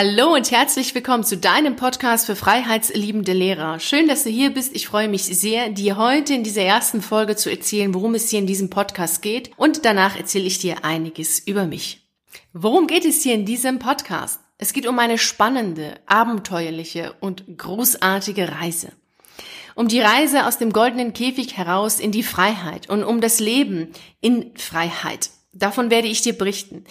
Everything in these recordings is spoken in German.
Hallo und herzlich willkommen zu deinem Podcast für freiheitsliebende Lehrer. Schön, dass du hier bist. Ich freue mich sehr, dir heute in dieser ersten Folge zu erzählen, worum es hier in diesem Podcast geht. Und danach erzähle ich dir einiges über mich. Worum geht es hier in diesem Podcast? Es geht um eine spannende, abenteuerliche und großartige Reise. Um die Reise aus dem goldenen Käfig heraus in die Freiheit und um das Leben in Freiheit. Davon werde ich dir berichten.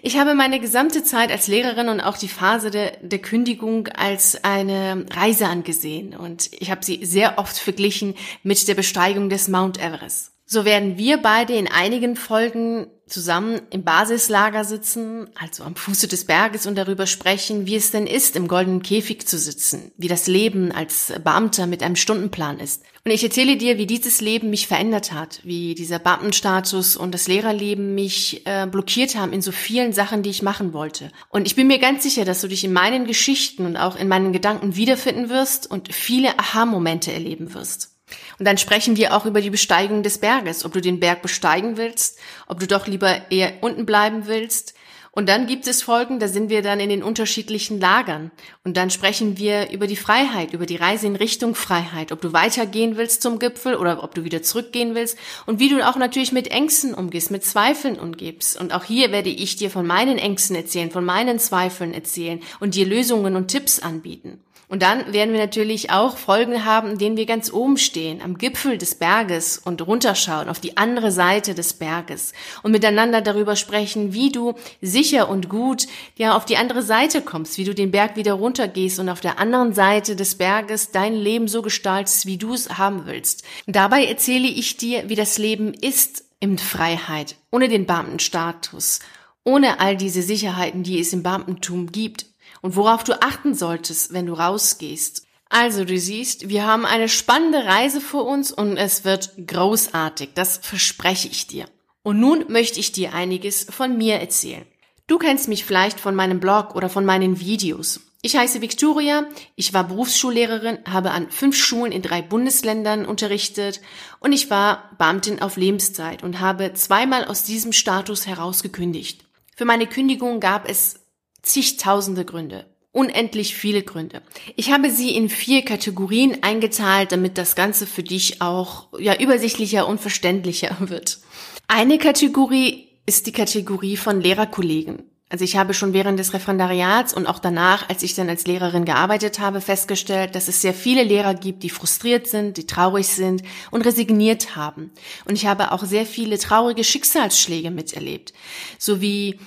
Ich habe meine gesamte Zeit als Lehrerin und auch die Phase der, der Kündigung als eine Reise angesehen und ich habe sie sehr oft verglichen mit der Besteigung des Mount Everest. So werden wir beide in einigen Folgen zusammen im Basislager sitzen, also am Fuße des Berges und darüber sprechen, wie es denn ist, im goldenen Käfig zu sitzen, wie das Leben als Beamter mit einem Stundenplan ist. Und ich erzähle dir, wie dieses Leben mich verändert hat, wie dieser Beamtenstatus und das Lehrerleben mich äh, blockiert haben in so vielen Sachen, die ich machen wollte. Und ich bin mir ganz sicher, dass du dich in meinen Geschichten und auch in meinen Gedanken wiederfinden wirst und viele Aha-Momente erleben wirst. Und dann sprechen wir auch über die Besteigung des Berges, ob du den Berg besteigen willst, ob du doch lieber eher unten bleiben willst. Und dann gibt es Folgen, da sind wir dann in den unterschiedlichen Lagern. Und dann sprechen wir über die Freiheit, über die Reise in Richtung Freiheit, ob du weitergehen willst zum Gipfel oder ob du wieder zurückgehen willst und wie du auch natürlich mit Ängsten umgehst, mit Zweifeln umgibst. Und auch hier werde ich dir von meinen Ängsten erzählen, von meinen Zweifeln erzählen und dir Lösungen und Tipps anbieten. Und dann werden wir natürlich auch Folgen haben, in denen wir ganz oben stehen, am Gipfel des Berges und runterschauen auf die andere Seite des Berges und miteinander darüber sprechen, wie du sicher und gut ja auf die andere Seite kommst, wie du den Berg wieder runtergehst und auf der anderen Seite des Berges dein Leben so gestaltest, wie du es haben willst. Dabei erzähle ich dir, wie das Leben ist in Freiheit, ohne den Beamtenstatus, ohne all diese Sicherheiten, die es im Beamtentum gibt und worauf du achten solltest, wenn du rausgehst. Also du siehst, wir haben eine spannende Reise vor uns und es wird großartig, das verspreche ich dir. Und nun möchte ich dir einiges von mir erzählen. Du kennst mich vielleicht von meinem Blog oder von meinen Videos. Ich heiße Victoria, ich war Berufsschullehrerin, habe an fünf Schulen in drei Bundesländern unterrichtet und ich war Beamtin auf Lebenszeit und habe zweimal aus diesem Status heraus gekündigt. Für meine Kündigung gab es zigtausende Gründe. Unendlich viele Gründe. Ich habe sie in vier Kategorien eingeteilt, damit das Ganze für dich auch ja übersichtlicher und verständlicher wird. Eine Kategorie ist die Kategorie von Lehrerkollegen. Also ich habe schon während des Referendariats und auch danach, als ich dann als Lehrerin gearbeitet habe, festgestellt, dass es sehr viele Lehrer gibt, die frustriert sind, die traurig sind und resigniert haben. Und ich habe auch sehr viele traurige Schicksalsschläge miterlebt, sowie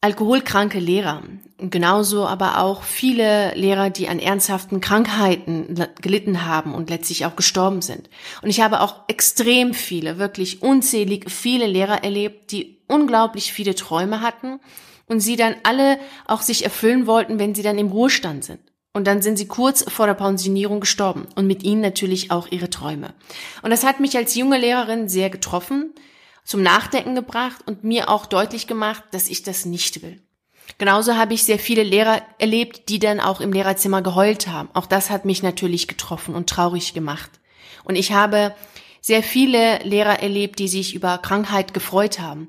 alkoholkranke Lehrer. Genauso aber auch viele Lehrer, die an ernsthaften Krankheiten gelitten haben und letztlich auch gestorben sind. Und ich habe auch extrem viele, wirklich unzählig viele Lehrer erlebt, die unglaublich viele Träume hatten und sie dann alle auch sich erfüllen wollten, wenn sie dann im Ruhestand sind. Und dann sind sie kurz vor der Pensionierung gestorben und mit ihnen natürlich auch ihre Träume. Und das hat mich als junge Lehrerin sehr getroffen, zum Nachdenken gebracht und mir auch deutlich gemacht, dass ich das nicht will. Genauso habe ich sehr viele Lehrer erlebt, die dann auch im Lehrerzimmer geheult haben. Auch das hat mich natürlich getroffen und traurig gemacht. Und ich habe sehr viele Lehrer erlebt, die sich über Krankheit gefreut haben.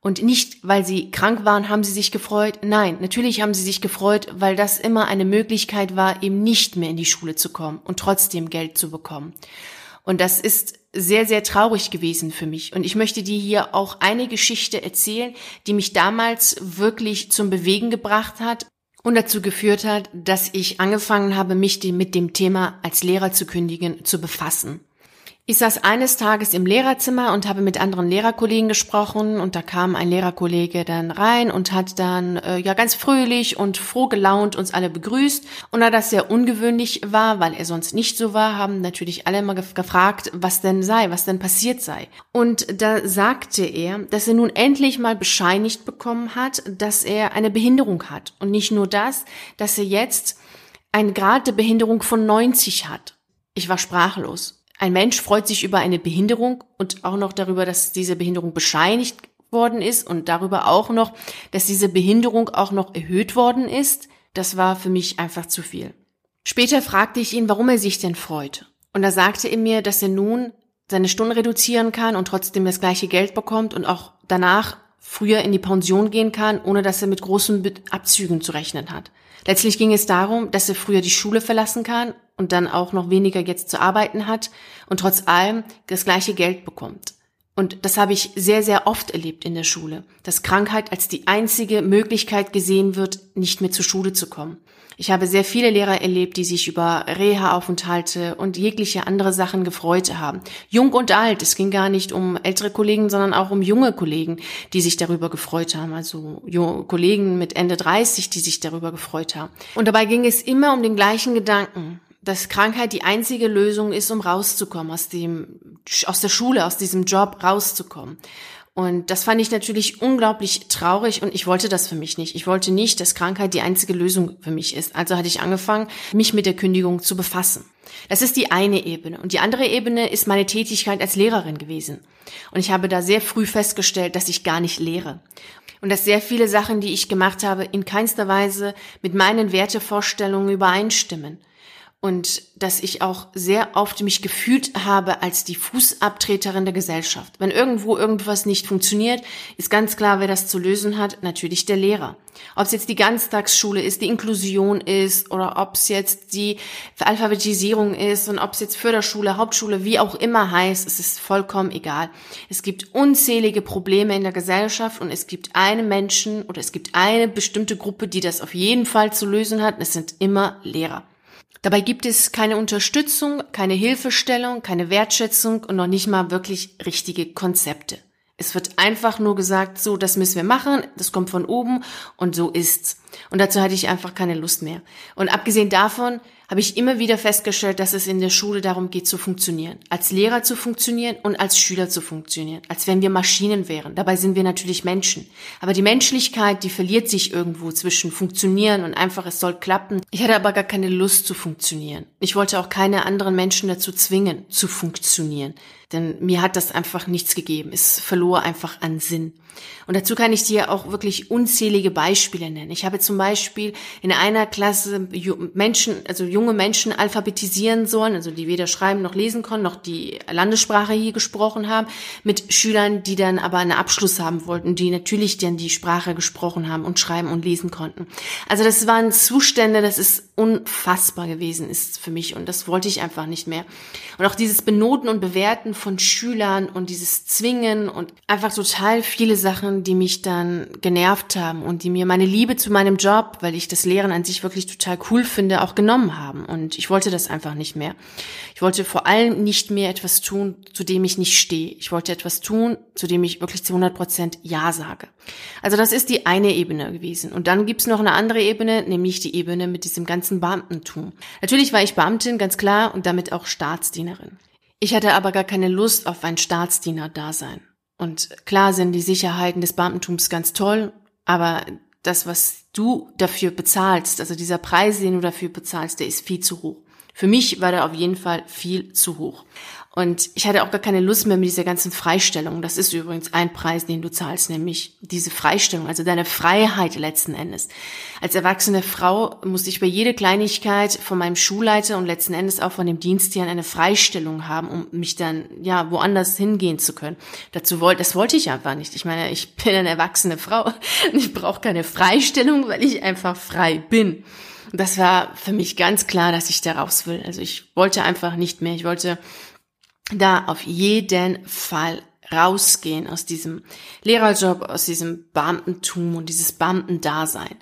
Und nicht, weil sie krank waren, haben sie sich gefreut. Nein, natürlich haben sie sich gefreut, weil das immer eine Möglichkeit war, eben nicht mehr in die Schule zu kommen und trotzdem Geld zu bekommen. Und das ist sehr, sehr traurig gewesen für mich. Und ich möchte dir hier auch eine Geschichte erzählen, die mich damals wirklich zum Bewegen gebracht hat und dazu geführt hat, dass ich angefangen habe, mich mit dem Thema als Lehrer zu kündigen zu befassen. Ich saß eines Tages im Lehrerzimmer und habe mit anderen Lehrerkollegen gesprochen und da kam ein Lehrerkollege dann rein und hat dann äh, ja ganz fröhlich und froh gelaunt uns alle begrüßt und da das sehr ungewöhnlich war, weil er sonst nicht so war, haben natürlich alle immer gefragt, was denn sei, was denn passiert sei. Und da sagte er, dass er nun endlich mal bescheinigt bekommen hat, dass er eine Behinderung hat und nicht nur das, dass er jetzt einen Grad der Behinderung von 90 hat. Ich war sprachlos. Ein Mensch freut sich über eine Behinderung und auch noch darüber, dass diese Behinderung bescheinigt worden ist und darüber auch noch, dass diese Behinderung auch noch erhöht worden ist. Das war für mich einfach zu viel. Später fragte ich ihn, warum er sich denn freut. Und da sagte er mir, dass er nun seine Stunden reduzieren kann und trotzdem das gleiche Geld bekommt und auch danach früher in die Pension gehen kann, ohne dass er mit großen Abzügen zu rechnen hat. Letztlich ging es darum, dass er früher die Schule verlassen kann und dann auch noch weniger jetzt zu arbeiten hat und trotz allem das gleiche Geld bekommt. Und das habe ich sehr, sehr oft erlebt in der Schule, dass Krankheit als die einzige Möglichkeit gesehen wird, nicht mehr zur Schule zu kommen. Ich habe sehr viele Lehrer erlebt, die sich über Reha-Aufenthalte und jegliche andere Sachen gefreut haben. Jung und alt. Es ging gar nicht um ältere Kollegen, sondern auch um junge Kollegen, die sich darüber gefreut haben. Also Kollegen mit Ende 30, die sich darüber gefreut haben. Und dabei ging es immer um den gleichen Gedanken dass Krankheit die einzige Lösung ist, um rauszukommen aus dem, aus der Schule, aus diesem Job rauszukommen. Und das fand ich natürlich unglaublich traurig und ich wollte das für mich nicht. Ich wollte nicht, dass Krankheit die einzige Lösung für mich ist. Also hatte ich angefangen, mich mit der Kündigung zu befassen. Das ist die eine Ebene. Und die andere Ebene ist meine Tätigkeit als Lehrerin gewesen. Und ich habe da sehr früh festgestellt, dass ich gar nicht lehre. Und dass sehr viele Sachen, die ich gemacht habe, in keinster Weise mit meinen Wertevorstellungen übereinstimmen und dass ich auch sehr oft mich gefühlt habe als die Fußabtreterin der Gesellschaft. Wenn irgendwo irgendwas nicht funktioniert, ist ganz klar, wer das zu lösen hat, natürlich der Lehrer. Ob es jetzt die Ganztagsschule ist, die Inklusion ist oder ob es jetzt die Alphabetisierung ist und ob es jetzt Förderschule, Hauptschule, wie auch immer heißt, es ist vollkommen egal. Es gibt unzählige Probleme in der Gesellschaft und es gibt einen Menschen oder es gibt eine bestimmte Gruppe, die das auf jeden Fall zu lösen hat. Es sind immer Lehrer. Dabei gibt es keine Unterstützung, keine Hilfestellung, keine Wertschätzung und noch nicht mal wirklich richtige Konzepte. Es wird einfach nur gesagt, so, das müssen wir machen, das kommt von oben und so ist's. Und dazu hatte ich einfach keine Lust mehr. Und abgesehen davon habe ich immer wieder festgestellt, dass es in der Schule darum geht zu funktionieren. Als Lehrer zu funktionieren und als Schüler zu funktionieren. Als wenn wir Maschinen wären. Dabei sind wir natürlich Menschen. Aber die Menschlichkeit, die verliert sich irgendwo zwischen funktionieren und einfach es soll klappen. Ich hatte aber gar keine Lust zu funktionieren. Ich wollte auch keine anderen Menschen dazu zwingen, zu funktionieren. Denn mir hat das einfach nichts gegeben. Es verlor einfach an Sinn. Und dazu kann ich dir auch wirklich unzählige Beispiele nennen. Ich habe zum Beispiel in einer Klasse Menschen, also junge Menschen alphabetisieren sollen, also die weder schreiben noch lesen konnten, noch die Landessprache hier gesprochen haben, mit Schülern, die dann aber einen Abschluss haben wollten, die natürlich dann die Sprache gesprochen haben und schreiben und lesen konnten. Also das waren Zustände, das ist unfassbar gewesen ist für mich und das wollte ich einfach nicht mehr. Und auch dieses Benoten und Bewerten von Schülern und dieses Zwingen und einfach total viele Sachen, die mich dann genervt haben und die mir meine Liebe zu meinem Job, weil ich das Lehren an sich wirklich total cool finde, auch genommen haben. Und ich wollte das einfach nicht mehr. Ich wollte vor allem nicht mehr etwas tun, zu dem ich nicht stehe. Ich wollte etwas tun, zu dem ich wirklich zu 100 Prozent Ja sage. Also das ist die eine Ebene gewesen. Und dann gibt's noch eine andere Ebene, nämlich die Ebene mit diesem ganzen Beamtentum. Natürlich war ich Beamtin, ganz klar, und damit auch Staatsdienerin. Ich hatte aber gar keine Lust auf ein Staatsdiener-Dasein. Und klar sind die Sicherheiten des Beamtentums ganz toll, aber das, was du dafür bezahlst, also dieser Preis, den du dafür bezahlst, der ist viel zu hoch. Für mich war der auf jeden Fall viel zu hoch. Und ich hatte auch gar keine Lust mehr mit dieser ganzen Freistellung. Das ist übrigens ein Preis, den du zahlst, nämlich diese Freistellung, also deine Freiheit letzten Endes. Als erwachsene Frau musste ich bei jeder Kleinigkeit von meinem Schulleiter und letzten Endes auch von dem Dienstherrn eine Freistellung haben, um mich dann, ja, woanders hingehen zu können. Dazu wollte, das wollte ich einfach nicht. Ich meine, ich bin eine erwachsene Frau und ich brauche keine Freistellung, weil ich einfach frei bin. Und das war für mich ganz klar, dass ich da raus will. Also ich wollte einfach nicht mehr. Ich wollte da auf jeden Fall rausgehen aus diesem Lehrerjob, aus diesem Beamtentum und dieses Beamtendasein.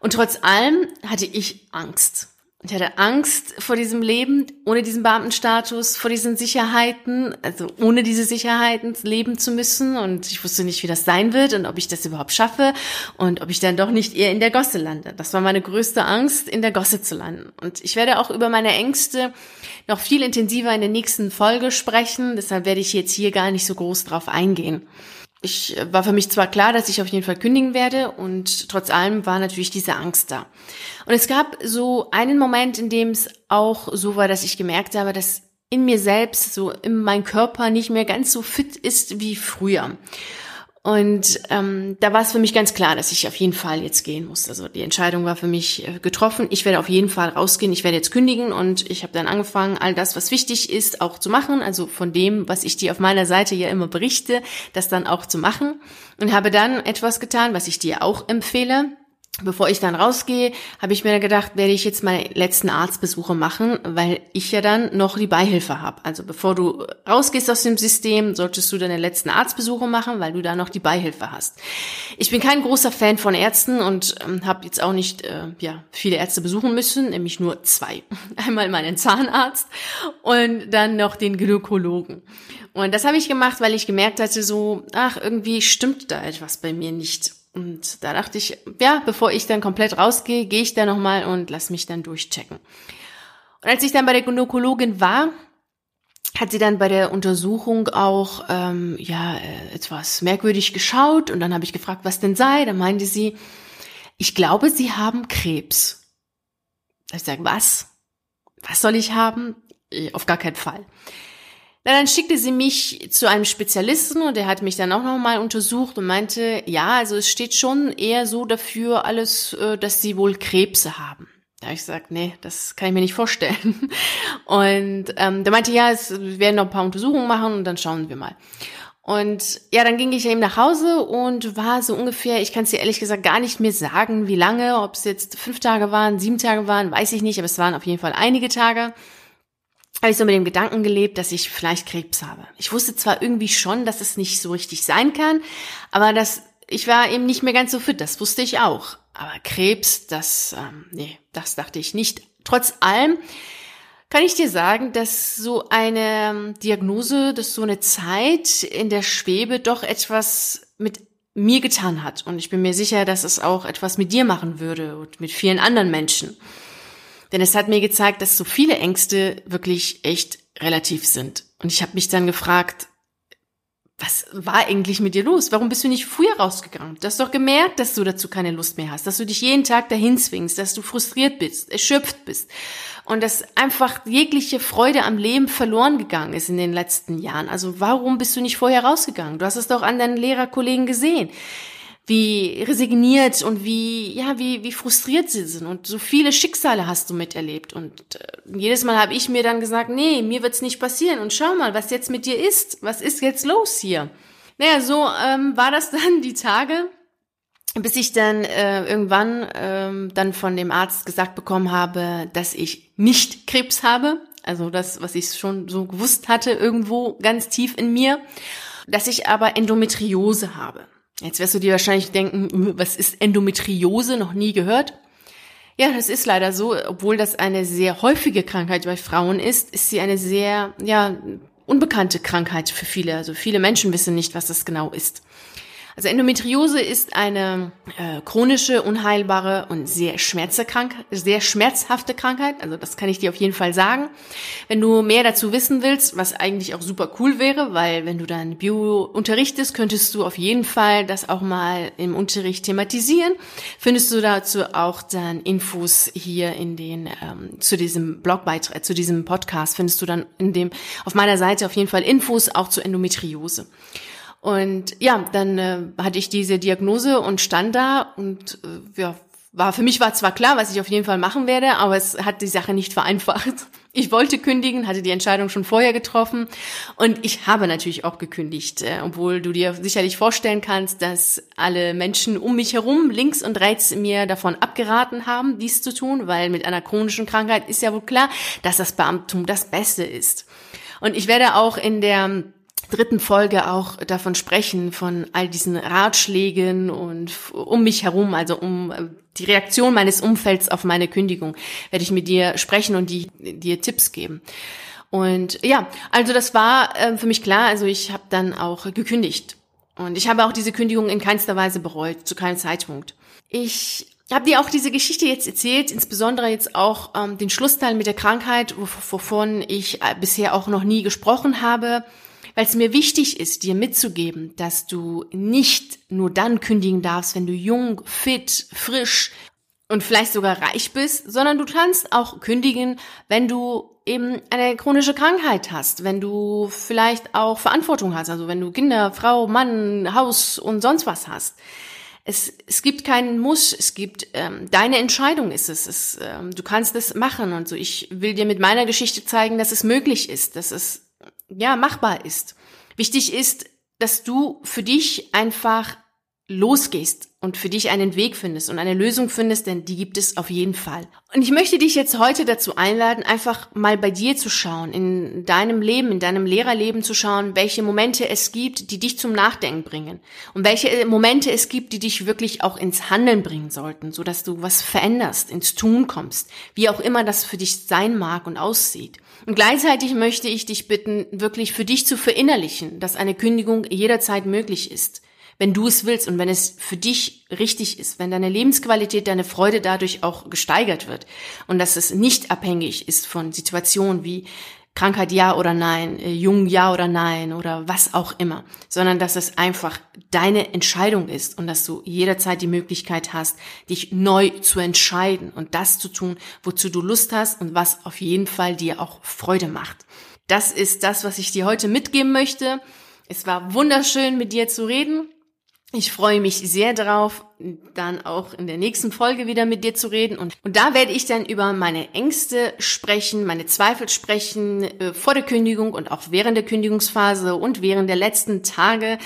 Und trotz allem hatte ich Angst. Ich hatte Angst vor diesem Leben, ohne diesen Beamtenstatus, vor diesen Sicherheiten, also ohne diese Sicherheiten leben zu müssen. Und ich wusste nicht, wie das sein wird und ob ich das überhaupt schaffe und ob ich dann doch nicht eher in der Gosse lande. Das war meine größte Angst, in der Gosse zu landen. Und ich werde auch über meine Ängste noch viel intensiver in der nächsten Folge sprechen. Deshalb werde ich jetzt hier gar nicht so groß drauf eingehen ich äh, war für mich zwar klar, dass ich auf jeden Fall kündigen werde und trotz allem war natürlich diese Angst da. Und es gab so einen Moment, in dem es auch so war, dass ich gemerkt habe, dass in mir selbst, so in meinem Körper nicht mehr ganz so fit ist wie früher. Und ähm, da war es für mich ganz klar, dass ich auf jeden Fall jetzt gehen muss. Also die Entscheidung war für mich äh, getroffen. Ich werde auf jeden Fall rausgehen. Ich werde jetzt kündigen und ich habe dann angefangen, all das, was wichtig ist, auch zu machen. Also von dem, was ich dir auf meiner Seite ja immer berichte, das dann auch zu machen. Und habe dann etwas getan, was ich dir auch empfehle bevor ich dann rausgehe, habe ich mir gedacht, werde ich jetzt meine letzten Arztbesuche machen, weil ich ja dann noch die Beihilfe habe. Also bevor du rausgehst aus dem System, solltest du deine letzten Arztbesuche machen, weil du da noch die Beihilfe hast. Ich bin kein großer Fan von Ärzten und ähm, habe jetzt auch nicht äh, ja viele Ärzte besuchen müssen, nämlich nur zwei. Einmal meinen Zahnarzt und dann noch den Gynäkologen. Und das habe ich gemacht, weil ich gemerkt hatte, so, ach, irgendwie stimmt da etwas bei mir nicht. Und da dachte ich, ja, bevor ich dann komplett rausgehe, gehe ich da nochmal und lass mich dann durchchecken. Und als ich dann bei der Gynäkologin war, hat sie dann bei der Untersuchung auch ähm, ja äh, etwas merkwürdig geschaut und dann habe ich gefragt, was denn sei. Dann meinte sie, ich glaube, Sie haben Krebs. Ich sage, was? Was soll ich haben? Äh, auf gar keinen Fall. Na, dann schickte sie mich zu einem Spezialisten und der hat mich dann auch nochmal untersucht und meinte, ja, also es steht schon eher so dafür alles, äh, dass sie wohl Krebse haben. Da habe ich gesagt, nee, das kann ich mir nicht vorstellen. Und ähm, der meinte, ja, es werden noch ein paar Untersuchungen machen und dann schauen wir mal. Und ja, dann ging ich eben nach Hause und war so ungefähr, ich kann es dir ehrlich gesagt gar nicht mehr sagen, wie lange, ob es jetzt fünf Tage waren, sieben Tage waren, weiß ich nicht, aber es waren auf jeden Fall einige Tage habe ich so mit dem Gedanken gelebt, dass ich vielleicht Krebs habe. Ich wusste zwar irgendwie schon, dass es nicht so richtig sein kann, aber das, ich war eben nicht mehr ganz so fit, das wusste ich auch. Aber Krebs, das, ähm, nee, das dachte ich nicht. Trotz allem kann ich dir sagen, dass so eine ähm, Diagnose, dass so eine Zeit in der Schwebe doch etwas mit mir getan hat. Und ich bin mir sicher, dass es auch etwas mit dir machen würde und mit vielen anderen Menschen. Denn es hat mir gezeigt, dass so viele Ängste wirklich echt relativ sind. Und ich habe mich dann gefragt, was war eigentlich mit dir los? Warum bist du nicht früher rausgegangen? Du hast doch gemerkt, dass du dazu keine Lust mehr hast, dass du dich jeden Tag dahin zwingst, dass du frustriert bist, erschöpft bist und dass einfach jegliche Freude am Leben verloren gegangen ist in den letzten Jahren. Also warum bist du nicht vorher rausgegangen? Du hast es doch an deinen Lehrerkollegen gesehen wie resigniert und wie, ja, wie, wie frustriert sie sind. Und so viele Schicksale hast du miterlebt. Und äh, jedes Mal habe ich mir dann gesagt, nee, mir wird's nicht passieren. Und schau mal, was jetzt mit dir ist. Was ist jetzt los hier? Naja, so ähm, war das dann die Tage, bis ich dann äh, irgendwann ähm, dann von dem Arzt gesagt bekommen habe, dass ich nicht Krebs habe. Also das, was ich schon so gewusst hatte, irgendwo ganz tief in mir. Dass ich aber Endometriose habe. Jetzt wirst du dir wahrscheinlich denken, hm, was ist Endometriose? Noch nie gehört? Ja, das ist leider so. Obwohl das eine sehr häufige Krankheit bei Frauen ist, ist sie eine sehr, ja, unbekannte Krankheit für viele. Also viele Menschen wissen nicht, was das genau ist. Also Endometriose ist eine äh, chronische, unheilbare und sehr, Schmerzkrank sehr schmerzhafte Krankheit. Also das kann ich dir auf jeden Fall sagen. Wenn du mehr dazu wissen willst, was eigentlich auch super cool wäre, weil wenn du dann Bio unterrichtest, könntest du auf jeden Fall das auch mal im Unterricht thematisieren. Findest du dazu auch dann Infos hier in den ähm, zu diesem Blogbeitrag, zu diesem Podcast findest du dann in dem auf meiner Seite auf jeden Fall Infos auch zu Endometriose. Und ja, dann äh, hatte ich diese Diagnose und stand da und äh, ja, war für mich war zwar klar, was ich auf jeden Fall machen werde, aber es hat die Sache nicht vereinfacht. Ich wollte kündigen, hatte die Entscheidung schon vorher getroffen und ich habe natürlich auch gekündigt, äh, obwohl du dir sicherlich vorstellen kannst, dass alle Menschen um mich herum links und rechts mir davon abgeraten haben, dies zu tun, weil mit einer chronischen Krankheit ist ja wohl klar, dass das Beamtum das Beste ist. Und ich werde auch in der dritten Folge auch davon sprechen, von all diesen Ratschlägen und um mich herum, also um äh, die Reaktion meines Umfelds auf meine Kündigung, werde ich mit dir sprechen und die, dir Tipps geben. Und ja, also das war äh, für mich klar, also ich habe dann auch gekündigt. Und ich habe auch diese Kündigung in keinster Weise bereut, zu keinem Zeitpunkt. Ich habe dir auch diese Geschichte jetzt erzählt, insbesondere jetzt auch ähm, den Schlussteil mit der Krankheit, wovon ich äh, bisher auch noch nie gesprochen habe weil es mir wichtig ist, dir mitzugeben, dass du nicht nur dann kündigen darfst, wenn du jung, fit, frisch und vielleicht sogar reich bist, sondern du kannst auch kündigen, wenn du eben eine chronische Krankheit hast, wenn du vielleicht auch Verantwortung hast, also wenn du Kinder, Frau, Mann, Haus und sonst was hast. Es, es gibt keinen Muss, es gibt ähm, deine Entscheidung ist es. es ähm, du kannst es machen und so. Ich will dir mit meiner Geschichte zeigen, dass es möglich ist, dass es ja machbar ist. Wichtig ist, dass du für dich einfach losgehst und für dich einen Weg findest und eine Lösung findest, denn die gibt es auf jeden Fall. Und ich möchte dich jetzt heute dazu einladen, einfach mal bei dir zu schauen, in deinem Leben, in deinem Lehrerleben zu schauen, welche Momente es gibt, die dich zum Nachdenken bringen und welche Momente es gibt, die dich wirklich auch ins Handeln bringen sollten, so dass du was veränderst, ins Tun kommst, wie auch immer das für dich sein mag und aussieht. Und gleichzeitig möchte ich dich bitten, wirklich für dich zu verinnerlichen, dass eine Kündigung jederzeit möglich ist wenn du es willst und wenn es für dich richtig ist, wenn deine Lebensqualität, deine Freude dadurch auch gesteigert wird und dass es nicht abhängig ist von Situationen wie Krankheit ja oder nein, äh, jung ja oder nein oder was auch immer, sondern dass es einfach deine Entscheidung ist und dass du jederzeit die Möglichkeit hast, dich neu zu entscheiden und das zu tun, wozu du Lust hast und was auf jeden Fall dir auch Freude macht. Das ist das, was ich dir heute mitgeben möchte. Es war wunderschön, mit dir zu reden. Ich freue mich sehr darauf, dann auch in der nächsten Folge wieder mit dir zu reden. Und, und da werde ich dann über meine Ängste sprechen, meine Zweifel sprechen, äh, vor der Kündigung und auch während der Kündigungsphase und während der letzten Tage,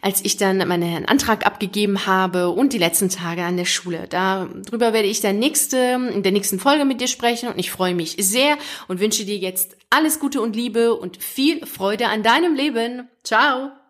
als ich dann meinen Antrag abgegeben habe und die letzten Tage an der Schule. Darüber werde ich dann nächste, in der nächsten Folge mit dir sprechen und ich freue mich sehr und wünsche dir jetzt alles Gute und Liebe und viel Freude an deinem Leben. Ciao!